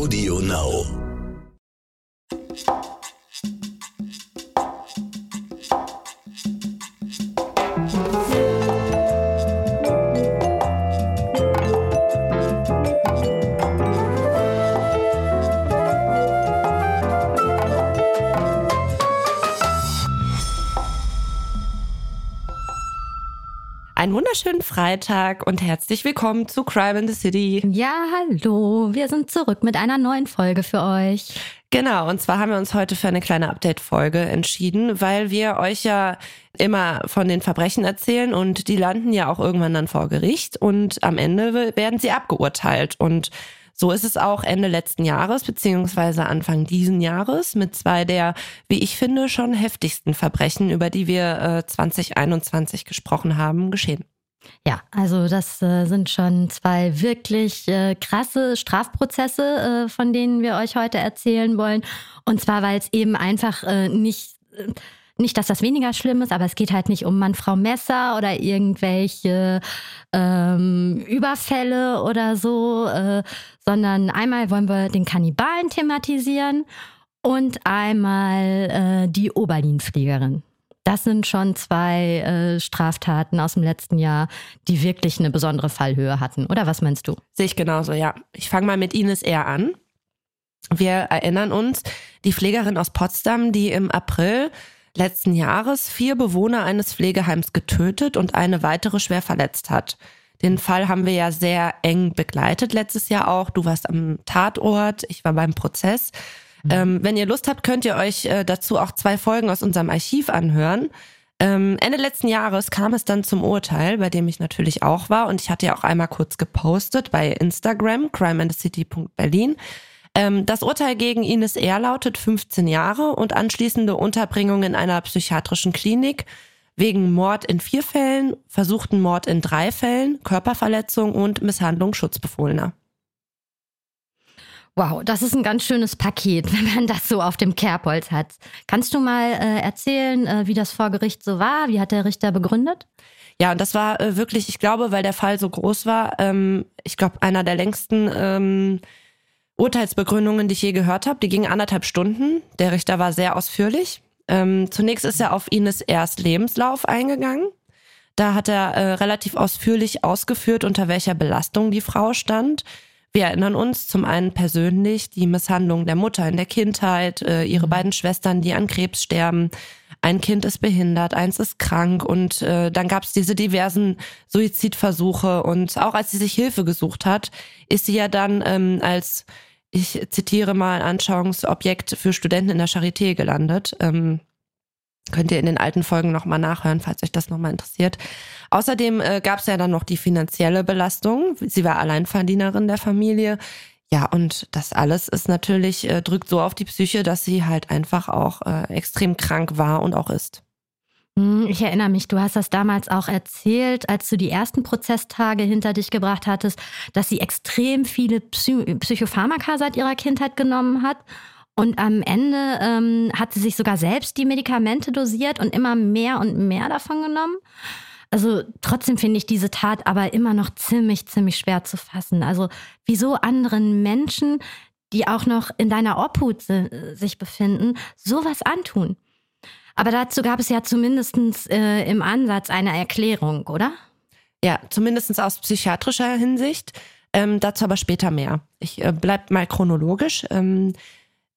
Audio Now. Freitag und herzlich willkommen zu Crime in the City. Ja, hallo. Wir sind zurück mit einer neuen Folge für euch. Genau, und zwar haben wir uns heute für eine kleine Update-Folge entschieden, weil wir euch ja immer von den Verbrechen erzählen und die landen ja auch irgendwann dann vor Gericht und am Ende werden sie abgeurteilt. Und so ist es auch Ende letzten Jahres beziehungsweise Anfang diesen Jahres mit zwei der, wie ich finde, schon heftigsten Verbrechen, über die wir äh, 2021 gesprochen haben, geschehen. Ja, also das äh, sind schon zwei wirklich äh, krasse Strafprozesse, äh, von denen wir euch heute erzählen wollen. Und zwar, weil es eben einfach äh, nicht äh, nicht, dass das weniger schlimm ist, aber es geht halt nicht um Mann-Frau Messer oder irgendwelche ähm, Überfälle oder so, äh, sondern einmal wollen wir den Kannibalen thematisieren und einmal die Oberlinfliegerin. Das sind schon zwei äh, Straftaten aus dem letzten Jahr, die wirklich eine besondere Fallhöhe hatten. Oder was meinst du? Sehe ich genauso, ja. Ich fange mal mit Ines R. an. Wir erinnern uns, die Pflegerin aus Potsdam, die im April letzten Jahres vier Bewohner eines Pflegeheims getötet und eine weitere schwer verletzt hat. Den Fall haben wir ja sehr eng begleitet letztes Jahr auch. Du warst am Tatort, ich war beim Prozess. Mhm. Ähm, wenn ihr Lust habt, könnt ihr euch äh, dazu auch zwei Folgen aus unserem Archiv anhören. Ähm, Ende letzten Jahres kam es dann zum Urteil, bei dem ich natürlich auch war und ich hatte ja auch einmal kurz gepostet bei Instagram, crimeandthecity.berlin. Ähm, das Urteil gegen Ines R. lautet 15 Jahre und anschließende Unterbringung in einer psychiatrischen Klinik wegen Mord in vier Fällen, versuchten Mord in drei Fällen, Körperverletzung und Misshandlung Schutzbefohlener. Wow, das ist ein ganz schönes Paket, wenn man das so auf dem Kerbholz hat. Kannst du mal äh, erzählen, äh, wie das vor Gericht so war? Wie hat der Richter begründet? Ja, und das war äh, wirklich, ich glaube, weil der Fall so groß war, ähm, ich glaube, einer der längsten ähm, Urteilsbegründungen, die ich je gehört habe. Die gingen anderthalb Stunden. Der Richter war sehr ausführlich. Ähm, zunächst ist er auf Ines erst Lebenslauf eingegangen. Da hat er äh, relativ ausführlich ausgeführt, unter welcher Belastung die Frau stand. Wir erinnern uns zum einen persönlich die Misshandlung der Mutter in der Kindheit, äh, ihre mhm. beiden Schwestern, die an Krebs sterben. Ein Kind ist behindert, eins ist krank und äh, dann gab es diese diversen Suizidversuche und auch als sie sich Hilfe gesucht hat, ist sie ja dann ähm, als ich zitiere mal, Anschauungsobjekt für Studenten in der Charité gelandet. Ähm, könnt ihr in den alten Folgen nochmal nachhören, falls euch das nochmal interessiert. Außerdem äh, gab es ja dann noch die finanzielle Belastung. Sie war Alleinverdienerin der Familie. Ja, und das alles ist natürlich, äh, drückt so auf die Psyche, dass sie halt einfach auch äh, extrem krank war und auch ist. Hm, ich erinnere mich, du hast das damals auch erzählt, als du die ersten Prozesstage hinter dich gebracht hattest, dass sie extrem viele Psy Psychopharmaka seit ihrer Kindheit genommen hat. Und am Ende ähm, hat sie sich sogar selbst die Medikamente dosiert und immer mehr und mehr davon genommen. Also trotzdem finde ich diese Tat aber immer noch ziemlich, ziemlich schwer zu fassen. Also wieso anderen Menschen, die auch noch in deiner Obhut sich befinden, sowas antun. Aber dazu gab es ja zumindest äh, im Ansatz eine Erklärung, oder? Ja, zumindest aus psychiatrischer Hinsicht. Ähm, dazu aber später mehr. Ich äh, bleib mal chronologisch. Ähm,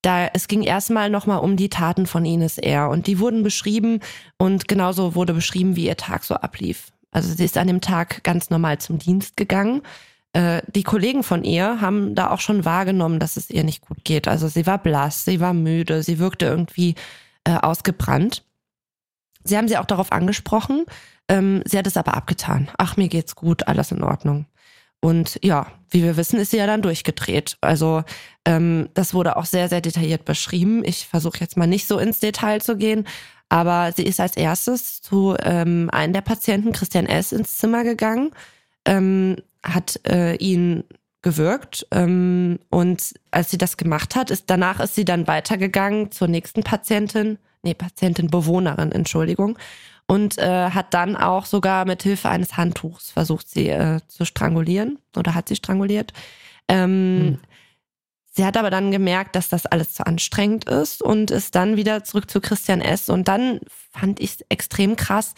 da es ging erstmal nochmal um die Taten von Ines R. Und die wurden beschrieben und genauso wurde beschrieben, wie ihr Tag so ablief. Also sie ist an dem Tag ganz normal zum Dienst gegangen. Äh, die Kollegen von ihr haben da auch schon wahrgenommen, dass es ihr nicht gut geht. Also sie war blass, sie war müde, sie wirkte irgendwie äh, ausgebrannt. Sie haben sie auch darauf angesprochen. Ähm, sie hat es aber abgetan. Ach, mir geht's gut, alles in Ordnung. Und ja, wie wir wissen, ist sie ja dann durchgedreht. Also ähm, das wurde auch sehr, sehr detailliert beschrieben. Ich versuche jetzt mal nicht so ins Detail zu gehen, aber sie ist als erstes zu ähm, einem der Patienten, Christian S., ins Zimmer gegangen, ähm, hat äh, ihn gewirkt. Ähm, und als sie das gemacht hat, ist danach ist sie dann weitergegangen zur nächsten Patientin, nee, Patientin, Bewohnerin, Entschuldigung. Und äh, hat dann auch sogar mit Hilfe eines Handtuchs versucht, sie äh, zu strangulieren oder hat sie stranguliert. Ähm, hm. Sie hat aber dann gemerkt, dass das alles zu anstrengend ist und ist dann wieder zurück zu Christian S. Und dann fand ich es extrem krass.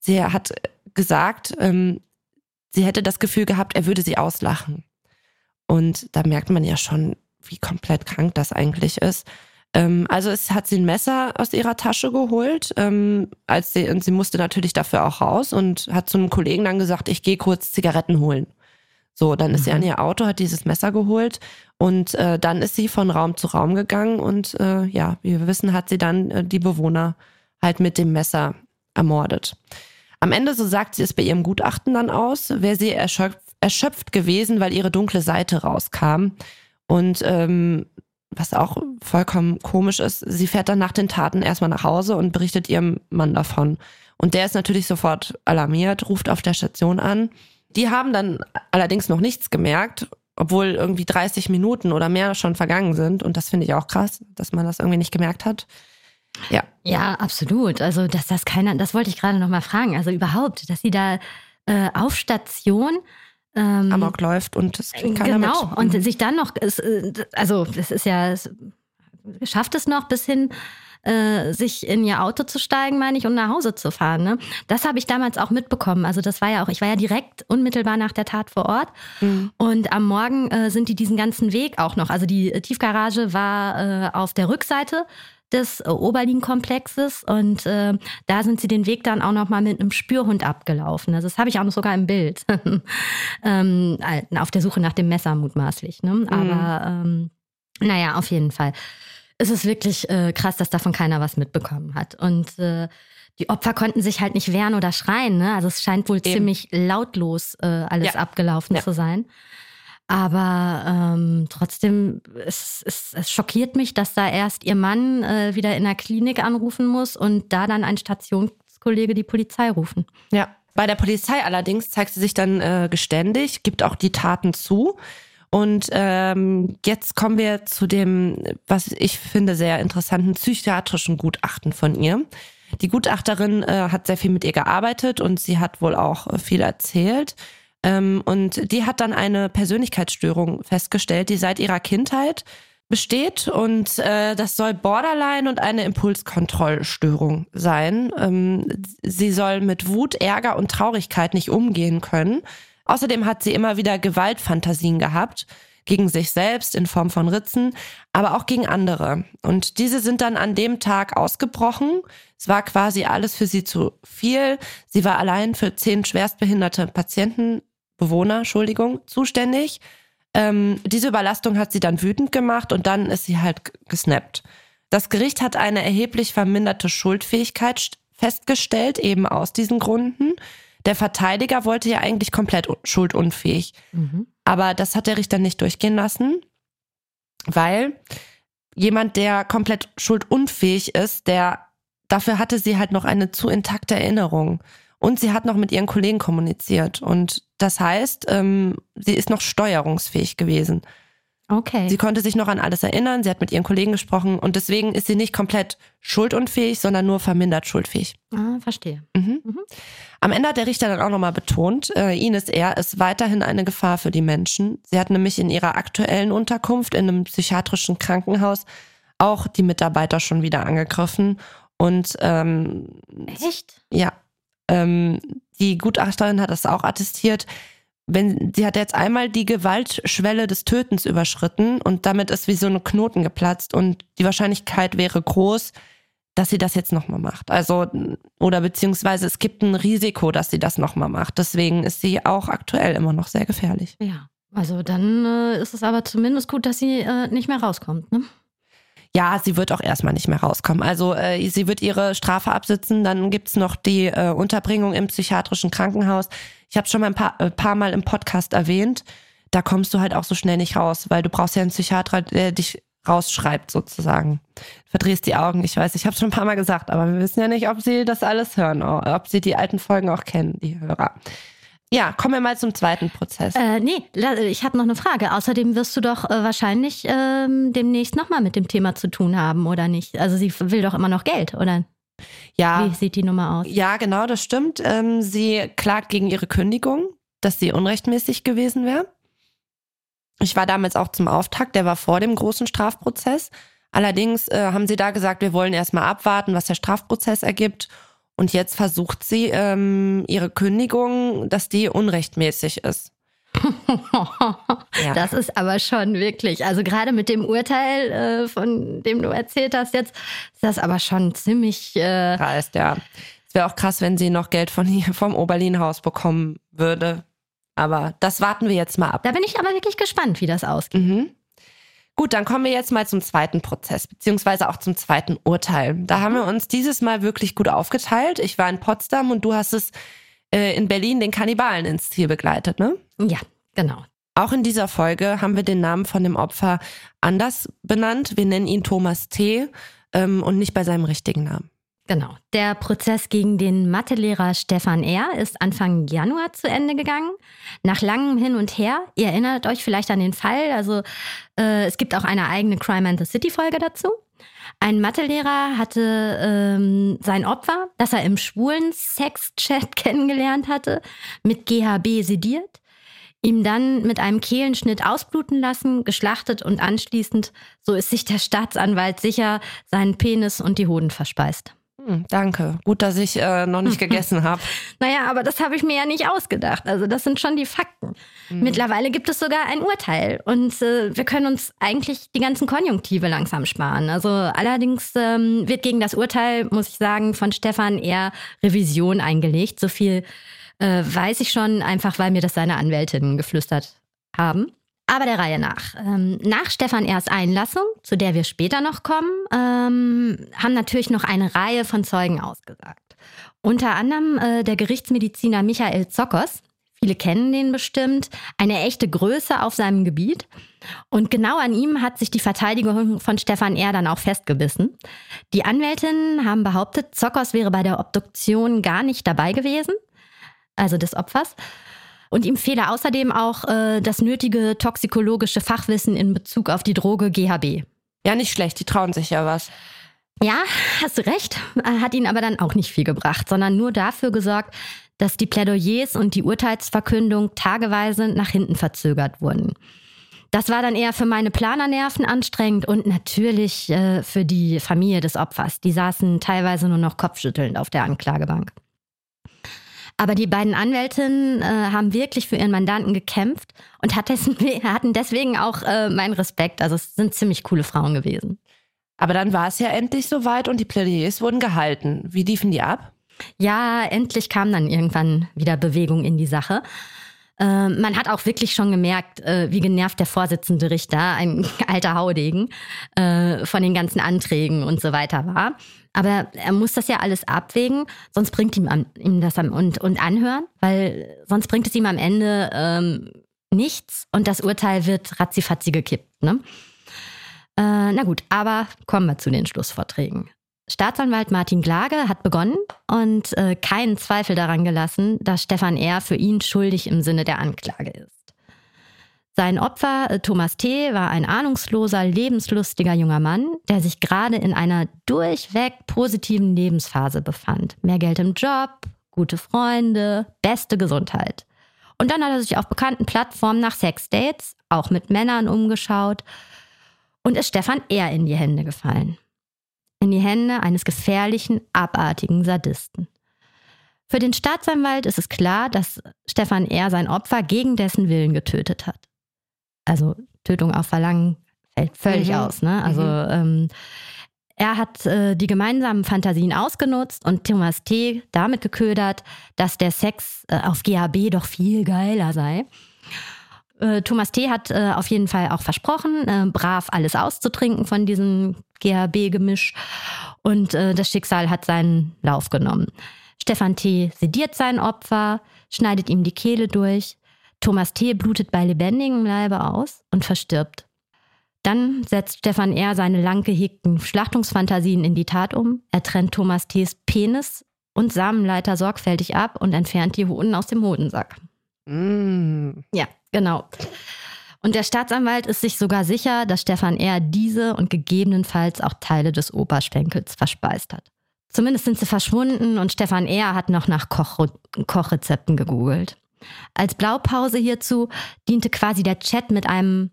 Sie hat gesagt, ähm, sie hätte das Gefühl gehabt, er würde sie auslachen. Und da merkt man ja schon, wie komplett krank das eigentlich ist. Ähm, also es hat sie ein Messer aus ihrer Tasche geholt, ähm, als sie, und sie musste natürlich dafür auch raus und hat zu einem Kollegen dann gesagt, ich gehe kurz Zigaretten holen. So, dann ist mhm. sie an ihr Auto, hat dieses Messer geholt und äh, dann ist sie von Raum zu Raum gegangen und äh, ja, wie wir wissen, hat sie dann äh, die Bewohner halt mit dem Messer ermordet. Am Ende, so sagt sie es bei ihrem Gutachten dann aus, wäre sie erschöpft, erschöpft gewesen, weil ihre dunkle Seite rauskam. Und ähm, was auch vollkommen komisch ist, sie fährt dann nach den Taten erstmal nach Hause und berichtet ihrem Mann davon. Und der ist natürlich sofort alarmiert, ruft auf der Station an. Die haben dann allerdings noch nichts gemerkt, obwohl irgendwie 30 Minuten oder mehr schon vergangen sind. Und das finde ich auch krass, dass man das irgendwie nicht gemerkt hat. Ja. Ja, absolut. Also, dass das keiner, das wollte ich gerade noch mal fragen. Also überhaupt, dass sie da äh, auf Station ähm, Amok läuft und es kriegt keiner Genau, mit. und mhm. sich dann noch, äh, also das ist ja, es schafft es noch bis hin äh, sich in ihr Auto zu steigen, meine ich, und nach Hause zu fahren. Ne? Das habe ich damals auch mitbekommen. Also das war ja auch, ich war ja direkt unmittelbar nach der Tat vor Ort. Mhm. Und am Morgen äh, sind die diesen ganzen Weg auch noch. Also die Tiefgarage war äh, auf der Rückseite des äh, Oberlin-Komplexes und äh, da sind sie den Weg dann auch noch mal mit einem Spürhund abgelaufen. Also das habe ich auch noch sogar im Bild. ähm, äh, auf der Suche nach dem Messer mutmaßlich. Ne? Mhm. Aber ähm, naja, auf jeden Fall es ist wirklich äh, krass, dass davon keiner was mitbekommen hat. Und äh, die Opfer konnten sich halt nicht wehren oder schreien. Ne? Also es scheint wohl Eben. ziemlich lautlos äh, alles ja. abgelaufen ja. zu sein. Aber ähm, trotzdem, es, es, es schockiert mich, dass da erst ihr Mann äh, wieder in der Klinik anrufen muss und da dann ein Stationskollege die Polizei rufen. Ja, bei der Polizei allerdings zeigt sie sich dann äh, geständig, gibt auch die Taten zu. Und ähm, jetzt kommen wir zu dem, was ich finde, sehr interessanten psychiatrischen Gutachten von ihr. Die Gutachterin äh, hat sehr viel mit ihr gearbeitet und sie hat wohl auch äh, viel erzählt. Ähm, und die hat dann eine Persönlichkeitsstörung festgestellt, die seit ihrer Kindheit besteht und äh, das soll Borderline und eine Impulskontrollstörung sein. Ähm, sie soll mit Wut, Ärger und Traurigkeit nicht umgehen können Außerdem hat sie immer wieder Gewaltfantasien gehabt, gegen sich selbst in Form von Ritzen, aber auch gegen andere. Und diese sind dann an dem Tag ausgebrochen. Es war quasi alles für sie zu viel. Sie war allein für zehn schwerstbehinderte Patienten, Bewohner, Entschuldigung, zuständig. Ähm, diese Überlastung hat sie dann wütend gemacht und dann ist sie halt gesnappt. Das Gericht hat eine erheblich verminderte Schuldfähigkeit festgestellt, eben aus diesen Gründen. Der Verteidiger wollte ja eigentlich komplett schuldunfähig. Mhm. Aber das hat der Richter nicht durchgehen lassen, weil jemand, der komplett schuldunfähig ist, der dafür hatte sie halt noch eine zu intakte Erinnerung. Und sie hat noch mit ihren Kollegen kommuniziert. Und das heißt, ähm, sie ist noch steuerungsfähig gewesen. Okay. Sie konnte sich noch an alles erinnern, sie hat mit ihren Kollegen gesprochen und deswegen ist sie nicht komplett schuldunfähig, sondern nur vermindert schuldfähig. Ah, verstehe. Mhm. Mhm. Am Ende hat der Richter dann auch nochmal betont, äh, Ines R. ist weiterhin eine Gefahr für die Menschen. Sie hat nämlich in ihrer aktuellen Unterkunft in einem psychiatrischen Krankenhaus auch die Mitarbeiter schon wieder angegriffen. Und ähm, echt? Ja. Ähm, die Gutachterin hat das auch attestiert wenn sie hat jetzt einmal die Gewaltschwelle des Tötens überschritten und damit ist wie so eine Knoten geplatzt und die Wahrscheinlichkeit wäre groß, dass sie das jetzt nochmal macht. Also, oder beziehungsweise es gibt ein Risiko, dass sie das nochmal macht. Deswegen ist sie auch aktuell immer noch sehr gefährlich. Ja, also dann äh, ist es aber zumindest gut, dass sie äh, nicht mehr rauskommt, ne? Ja, sie wird auch erstmal nicht mehr rauskommen. Also äh, sie wird ihre Strafe absitzen, dann gibt's noch die äh, Unterbringung im psychiatrischen Krankenhaus. Ich habe schon mal ein paar, äh, paar Mal im Podcast erwähnt, da kommst du halt auch so schnell nicht raus, weil du brauchst ja einen Psychiater, der dich rausschreibt sozusagen. Verdrehst die Augen, ich weiß, ich habe schon ein paar Mal gesagt, aber wir wissen ja nicht, ob sie das alles hören, ob sie die alten Folgen auch kennen, die Hörer. Ja, kommen wir mal zum zweiten Prozess. Äh, nee, ich habe noch eine Frage. Außerdem wirst du doch äh, wahrscheinlich ähm, demnächst nochmal mit dem Thema zu tun haben, oder nicht? Also sie will doch immer noch Geld, oder? Ja. Wie sieht die Nummer aus? Ja, genau, das stimmt. Ähm, sie klagt gegen ihre Kündigung, dass sie unrechtmäßig gewesen wäre. Ich war damals auch zum Auftakt, der war vor dem großen Strafprozess. Allerdings äh, haben sie da gesagt, wir wollen erstmal abwarten, was der Strafprozess ergibt. Und jetzt versucht sie ähm, ihre Kündigung, dass die unrechtmäßig ist. ja. Das ist aber schon wirklich, also gerade mit dem Urteil, äh, von dem du erzählt hast jetzt, ist das aber schon ziemlich. Äh Heißt, ja. Es wäre auch krass, wenn sie noch Geld von hier vom Oberlin-Haus bekommen würde. Aber das warten wir jetzt mal ab. Da bin ich aber wirklich gespannt, wie das ausgeht. Mhm. Gut, dann kommen wir jetzt mal zum zweiten Prozess, beziehungsweise auch zum zweiten Urteil. Da haben wir uns dieses Mal wirklich gut aufgeteilt. Ich war in Potsdam und du hast es äh, in Berlin den Kannibalen ins Ziel begleitet, ne? Ja, genau. Auch in dieser Folge haben wir den Namen von dem Opfer anders benannt. Wir nennen ihn Thomas T. Ähm, und nicht bei seinem richtigen Namen. Genau. Der Prozess gegen den Mathelehrer Stefan R. ist Anfang Januar zu Ende gegangen. Nach langem Hin und Her. Ihr erinnert euch vielleicht an den Fall. Also äh, es gibt auch eine eigene Crime and the City Folge dazu. Ein Mathelehrer hatte ähm, sein Opfer, das er im schwulen Sex-Chat kennengelernt hatte, mit GHB sediert, ihm dann mit einem Kehlenschnitt ausbluten lassen, geschlachtet und anschließend, so ist sich der Staatsanwalt sicher, seinen Penis und die Hoden verspeist. Hm, danke. Gut, dass ich äh, noch nicht gegessen habe. naja, aber das habe ich mir ja nicht ausgedacht. Also das sind schon die Fakten. Mhm. Mittlerweile gibt es sogar ein Urteil und äh, wir können uns eigentlich die ganzen Konjunktive langsam sparen. Also allerdings ähm, wird gegen das Urteil, muss ich sagen, von Stefan eher Revision eingelegt. So viel äh, weiß ich schon, einfach weil mir das seine Anwältinnen geflüstert haben. Aber der Reihe nach. Ähm, nach Stefan R.'s Einlassung, zu der wir später noch kommen, ähm, haben natürlich noch eine Reihe von Zeugen ausgesagt. Unter anderem äh, der Gerichtsmediziner Michael Zokos. Viele kennen den bestimmt. Eine echte Größe auf seinem Gebiet. Und genau an ihm hat sich die Verteidigung von Stefan R. dann auch festgebissen. Die Anwältinnen haben behauptet, Zokos wäre bei der Obduktion gar nicht dabei gewesen, also des Opfers. Und ihm fehle außerdem auch äh, das nötige toxikologische Fachwissen in Bezug auf die Droge GHB. Ja, nicht schlecht, die trauen sich ja was. Ja, hast du recht, hat ihn aber dann auch nicht viel gebracht, sondern nur dafür gesorgt, dass die Plädoyers und die Urteilsverkündung tageweise nach hinten verzögert wurden. Das war dann eher für meine Planernerven anstrengend und natürlich äh, für die Familie des Opfers. Die saßen teilweise nur noch kopfschüttelnd auf der Anklagebank. Aber die beiden Anwältinnen äh, haben wirklich für ihren Mandanten gekämpft und hat dessen, hatten deswegen auch äh, meinen Respekt. Also es sind ziemlich coole Frauen gewesen. Aber dann war es ja endlich soweit und die Plädoyers wurden gehalten. Wie liefen die ab? Ja, endlich kam dann irgendwann wieder Bewegung in die Sache. Äh, man hat auch wirklich schon gemerkt, äh, wie genervt der Vorsitzende Richter, ein alter Haudegen, äh, von den ganzen Anträgen und so weiter war. Aber er muss das ja alles abwägen, sonst bringt ihm, am, ihm das am, und, und anhören, weil sonst bringt es ihm am Ende ähm, nichts und das Urteil wird ratzifatzi gekippt. Ne? Äh, na gut, aber kommen wir zu den Schlussvorträgen. Staatsanwalt Martin Glage hat begonnen und äh, keinen Zweifel daran gelassen, dass Stefan R. für ihn schuldig im Sinne der Anklage ist. Sein Opfer, äh, Thomas T., war ein ahnungsloser, lebenslustiger junger Mann, der sich gerade in einer durchweg positiven Lebensphase befand. Mehr Geld im Job, gute Freunde, beste Gesundheit. Und dann hat er sich auf bekannten Plattformen nach Sexdates, auch mit Männern umgeschaut und ist Stefan R. in die Hände gefallen. In die Hände eines gefährlichen, abartigen Sadisten. Für den Staatsanwalt ist es klar, dass Stefan R. sein Opfer gegen dessen Willen getötet hat also Tötung auf Verlangen fällt völlig mhm. aus. Ne? Also mhm. ähm, er hat äh, die gemeinsamen Fantasien ausgenutzt und Thomas T. damit geködert, dass der Sex äh, auf GHB doch viel geiler sei. Äh, Thomas T. hat äh, auf jeden Fall auch versprochen, äh, brav alles auszutrinken von diesem GHB-Gemisch. Und äh, das Schicksal hat seinen Lauf genommen. Stefan T. sediert sein Opfer, schneidet ihm die Kehle durch. Thomas T. blutet bei lebendigem Leibe aus und verstirbt. Dann setzt Stefan R. seine lang gehegten Schlachtungsfantasien in die Tat um. Er trennt Thomas T.s Penis und Samenleiter sorgfältig ab und entfernt die Hoden aus dem Hodensack. Mm. Ja, genau. Und der Staatsanwalt ist sich sogar sicher, dass Stefan R. diese und gegebenenfalls auch Teile des Oberschenkels verspeist hat. Zumindest sind sie verschwunden und Stefan R. hat noch nach Koch Kochrezepten gegoogelt. Als Blaupause hierzu diente quasi der Chat mit einem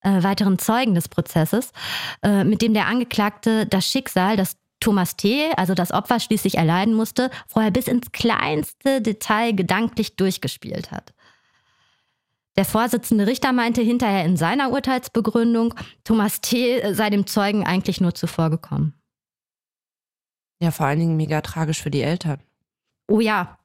äh, weiteren Zeugen des Prozesses, äh, mit dem der Angeklagte das Schicksal, das Thomas T., also das Opfer schließlich erleiden musste, vorher bis ins kleinste Detail gedanklich durchgespielt hat. Der Vorsitzende Richter meinte hinterher in seiner Urteilsbegründung, Thomas T. sei dem Zeugen eigentlich nur zuvor gekommen. Ja, vor allen Dingen mega tragisch für die Eltern. Oh ja.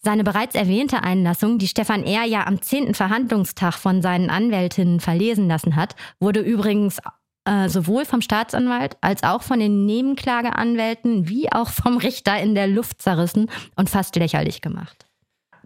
Seine bereits erwähnte Einlassung, die Stefan R. ja am 10. Verhandlungstag von seinen Anwältinnen verlesen lassen hat, wurde übrigens äh, sowohl vom Staatsanwalt als auch von den Nebenklageanwälten wie auch vom Richter in der Luft zerrissen und fast lächerlich gemacht.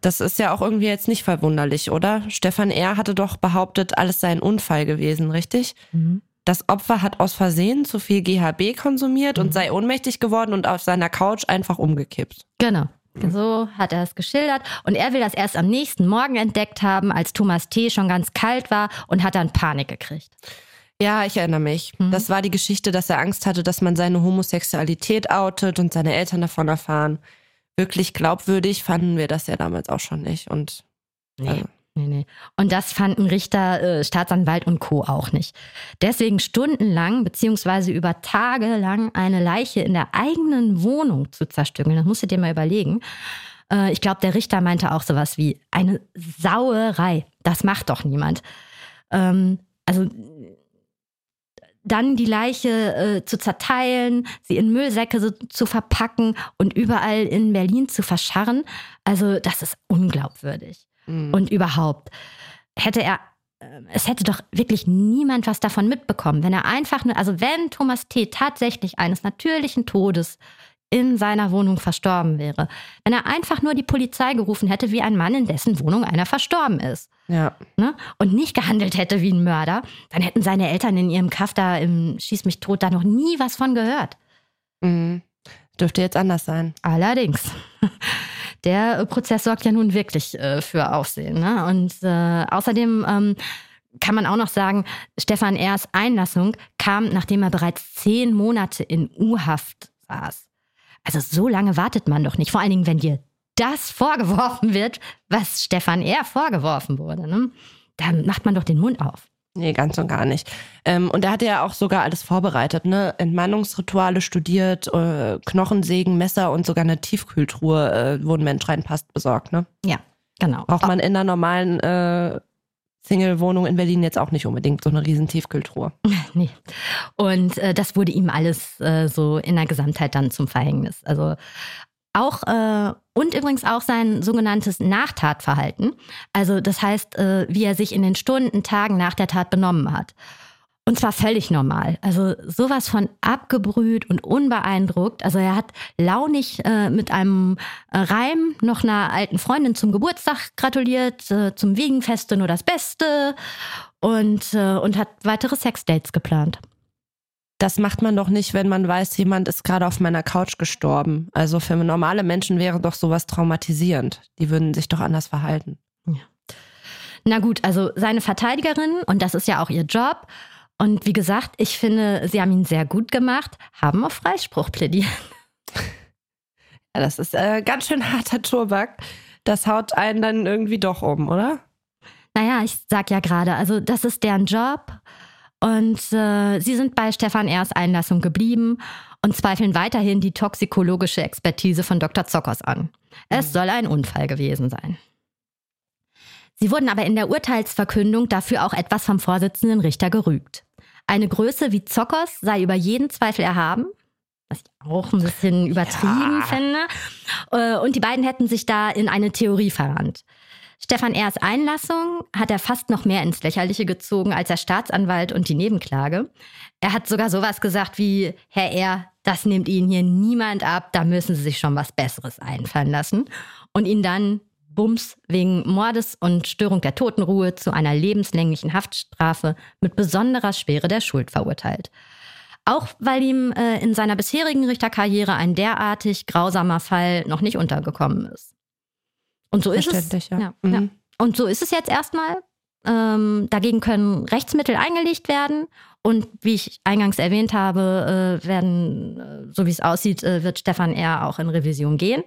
Das ist ja auch irgendwie jetzt nicht verwunderlich, oder? Stefan R. hatte doch behauptet, alles sei ein Unfall gewesen, richtig? Mhm. Das Opfer hat aus Versehen zu viel GHB konsumiert mhm. und sei ohnmächtig geworden und auf seiner Couch einfach umgekippt. Genau. So hat er es geschildert. Und er will das erst am nächsten Morgen entdeckt haben, als Thomas T. schon ganz kalt war und hat dann Panik gekriegt. Ja, ich erinnere mich. Mhm. Das war die Geschichte, dass er Angst hatte, dass man seine Homosexualität outet und seine Eltern davon erfahren wirklich glaubwürdig fanden wir das ja damals auch schon nicht. Und nee. Also. Nee, nee. Und das fanden Richter, äh, Staatsanwalt und Co. auch nicht. Deswegen stundenlang beziehungsweise über Tage lang eine Leiche in der eigenen Wohnung zu zerstückeln, das musst du dir mal überlegen. Äh, ich glaube, der Richter meinte auch sowas wie eine Sauerei. Das macht doch niemand. Ähm, also dann die Leiche äh, zu zerteilen, sie in Müllsäcke so, zu verpacken und überall in Berlin zu verscharren. Also das ist unglaubwürdig. Mhm. Und überhaupt hätte er, äh, es hätte doch wirklich niemand was davon mitbekommen, wenn er einfach nur, also wenn Thomas T. tatsächlich eines natürlichen Todes in seiner Wohnung verstorben wäre. Wenn er einfach nur die Polizei gerufen hätte, wie ein Mann, in dessen Wohnung einer verstorben ist. Ja. Ne? Und nicht gehandelt hätte wie ein Mörder, dann hätten seine Eltern in ihrem Kaff da im Schieß mich tot da noch nie was von gehört. Mhm. Dürfte jetzt anders sein. Allerdings. Der Prozess sorgt ja nun wirklich äh, für Aufsehen. Ne? Und äh, außerdem ähm, kann man auch noch sagen, Stefan R.'s Einlassung kam, nachdem er bereits zehn Monate in U-Haft saß. Also so lange wartet man doch nicht. Vor allen Dingen, wenn dir das vorgeworfen wird, was Stefan R. vorgeworfen wurde. Ne? Dann macht man doch den Mund auf. Nee, ganz und gar nicht. Ähm, und er hatte ja auch sogar alles vorbereitet, ne? Entmannungsrituale studiert, äh, Knochensägen, Messer und sogar eine Tiefkühltruhe, äh, wo ein Mensch reinpasst, besorgt, ne? Ja, genau. Braucht man in einer normalen äh, Single-Wohnung in Berlin jetzt auch nicht unbedingt so eine riesen Tiefkühltruhe. nee. Und äh, das wurde ihm alles äh, so in der Gesamtheit dann zum Verhängnis. Also auch äh, und übrigens auch sein sogenanntes Nachtatverhalten. Also das heißt, äh, wie er sich in den Stunden, Tagen nach der Tat benommen hat. Und zwar völlig normal. Also sowas von abgebrüht und unbeeindruckt. Also er hat launig äh, mit einem äh, Reim noch einer alten Freundin zum Geburtstag gratuliert, äh, zum Wiegenfeste nur das Beste und, äh, und hat weitere Sexdates geplant. Das macht man doch nicht, wenn man weiß, jemand ist gerade auf meiner Couch gestorben. Also für normale Menschen wäre doch sowas traumatisierend. Die würden sich doch anders verhalten. Ja. Na gut, also seine Verteidigerin, und das ist ja auch ihr Job, und wie gesagt, ich finde, sie haben ihn sehr gut gemacht, haben auf Freispruch plädiert. Ja, das ist äh, ganz schön harter Tobak. Das haut einen dann irgendwie doch um, oder? Naja, ich sag ja gerade, also das ist deren Job. Und äh, sie sind bei Stefan R.'s Einlassung geblieben und zweifeln weiterhin die toxikologische Expertise von Dr. Zockers an. Es mhm. soll ein Unfall gewesen sein. Sie wurden aber in der Urteilsverkündung dafür auch etwas vom Vorsitzenden Richter gerügt. Eine Größe wie Zockers sei über jeden Zweifel erhaben, was ich auch ein bisschen übertrieben ja. finde. Äh, und die beiden hätten sich da in eine Theorie verrannt. Stefan R.'s Einlassung hat er fast noch mehr ins Lächerliche gezogen als der Staatsanwalt und die Nebenklage. Er hat sogar sowas gesagt wie, Herr R., das nimmt Ihnen hier niemand ab, da müssen Sie sich schon was Besseres einfallen lassen. Und ihn dann Bums wegen Mordes und Störung der Totenruhe zu einer lebenslänglichen Haftstrafe mit besonderer Schwere der Schuld verurteilt. Auch weil ihm äh, in seiner bisherigen Richterkarriere ein derartig grausamer Fall noch nicht untergekommen ist. Und so ist es. Ja. Ja, mhm. ja. Und so ist es jetzt erstmal. Ähm, dagegen können Rechtsmittel eingelegt werden. Und wie ich eingangs erwähnt habe, äh, werden, äh, so wie es aussieht, äh, wird Stefan R. auch in Revision gehen.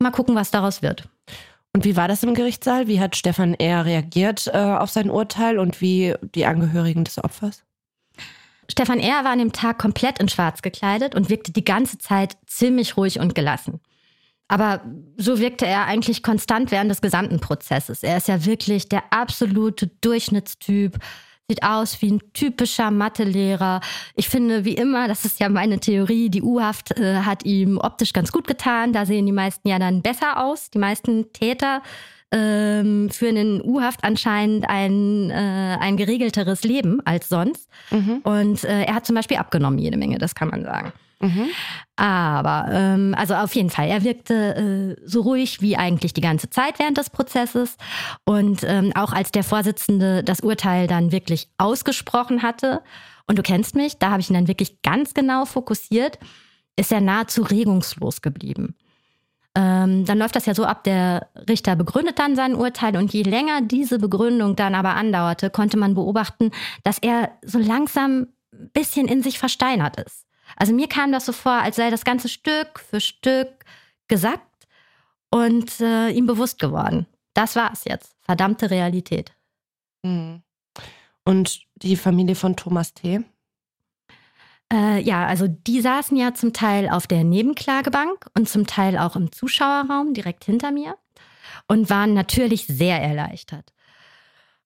Mal gucken, was daraus wird. Und wie war das im Gerichtssaal? Wie hat Stefan R. reagiert äh, auf sein Urteil und wie die Angehörigen des Opfers? Stefan R. war an dem Tag komplett in Schwarz gekleidet und wirkte die ganze Zeit ziemlich ruhig und gelassen. Aber so wirkte er eigentlich konstant während des gesamten Prozesses. Er ist ja wirklich der absolute Durchschnittstyp, sieht aus wie ein typischer Mathelehrer. Ich finde, wie immer, das ist ja meine Theorie, die U-Haft äh, hat ihm optisch ganz gut getan. Da sehen die meisten ja dann besser aus. Die meisten Täter ähm, führen in U-Haft anscheinend ein, äh, ein geregelteres Leben als sonst. Mhm. Und äh, er hat zum Beispiel abgenommen jede Menge, das kann man sagen. Mhm. Aber, ähm, also auf jeden Fall, er wirkte äh, so ruhig wie eigentlich die ganze Zeit während des Prozesses. Und ähm, auch als der Vorsitzende das Urteil dann wirklich ausgesprochen hatte, und du kennst mich, da habe ich ihn dann wirklich ganz genau fokussiert, ist er nahezu regungslos geblieben. Ähm, dann läuft das ja so ab, der Richter begründet dann sein Urteil und je länger diese Begründung dann aber andauerte, konnte man beobachten, dass er so langsam ein bisschen in sich versteinert ist. Also mir kam das so vor, als sei das ganze Stück für Stück gesagt und äh, ihm bewusst geworden. Das war es jetzt. Verdammte Realität. Mhm. Und die Familie von Thomas T.? Äh, ja, also die saßen ja zum Teil auf der Nebenklagebank und zum Teil auch im Zuschauerraum direkt hinter mir und waren natürlich sehr erleichtert.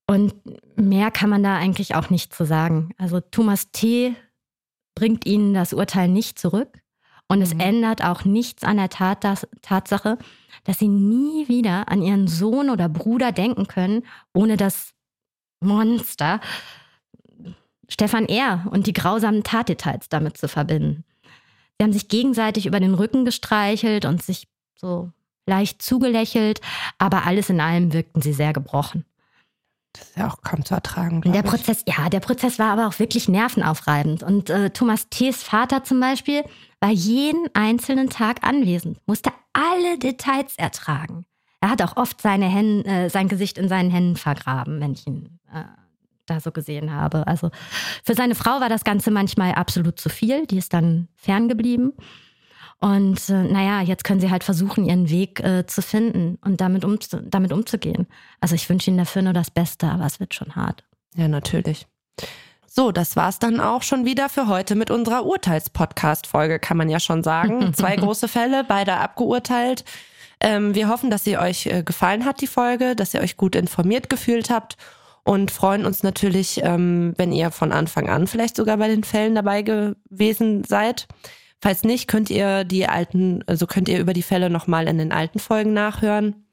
Und mehr kann man da eigentlich auch nicht zu sagen. Also Thomas T bringt ihnen das Urteil nicht zurück. Und es mhm. ändert auch nichts an der Tat, dass, Tatsache, dass sie nie wieder an ihren Sohn oder Bruder denken können, ohne das Monster Stefan R. und die grausamen Tatdetails damit zu verbinden. Sie haben sich gegenseitig über den Rücken gestreichelt und sich so leicht zugelächelt, aber alles in allem wirkten sie sehr gebrochen. Das ist ja auch kaum zu ertragen. Der Prozess, ja, der Prozess war aber auch wirklich nervenaufreibend. Und äh, Thomas T.'s Vater zum Beispiel war jeden einzelnen Tag anwesend, musste alle Details ertragen. Er hat auch oft seine Hände, äh, sein Gesicht in seinen Händen vergraben, wenn ich ihn äh, da so gesehen habe. Also für seine Frau war das Ganze manchmal absolut zu viel. Die ist dann ferngeblieben. Und äh, naja, jetzt können sie halt versuchen, ihren Weg äh, zu finden und damit, um, damit umzugehen. Also ich wünsche ihnen dafür nur das Beste, aber es wird schon hart. Ja, natürlich. So, das war's dann auch schon wieder für heute mit unserer Urteils-Podcast-Folge, kann man ja schon sagen. Zwei große Fälle, beide abgeurteilt. Ähm, wir hoffen, dass sie euch äh, gefallen hat, die Folge, dass ihr euch gut informiert gefühlt habt und freuen uns natürlich, ähm, wenn ihr von Anfang an vielleicht sogar bei den Fällen dabei gewesen seid. Falls nicht, könnt ihr die alten, also könnt ihr über die Fälle nochmal in den alten Folgen nachhören.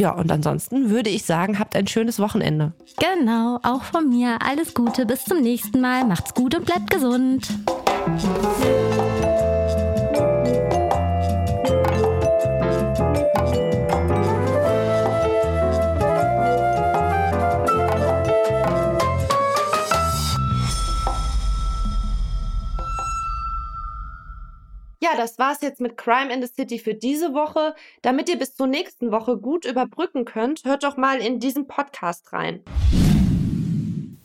Ja, und ansonsten würde ich sagen, habt ein schönes Wochenende. Genau, auch von mir. Alles Gute, bis zum nächsten Mal. Macht's gut und bleibt gesund. Ja, das war's jetzt mit Crime in the City für diese Woche. Damit ihr bis zur nächsten Woche gut überbrücken könnt, hört doch mal in diesen Podcast rein.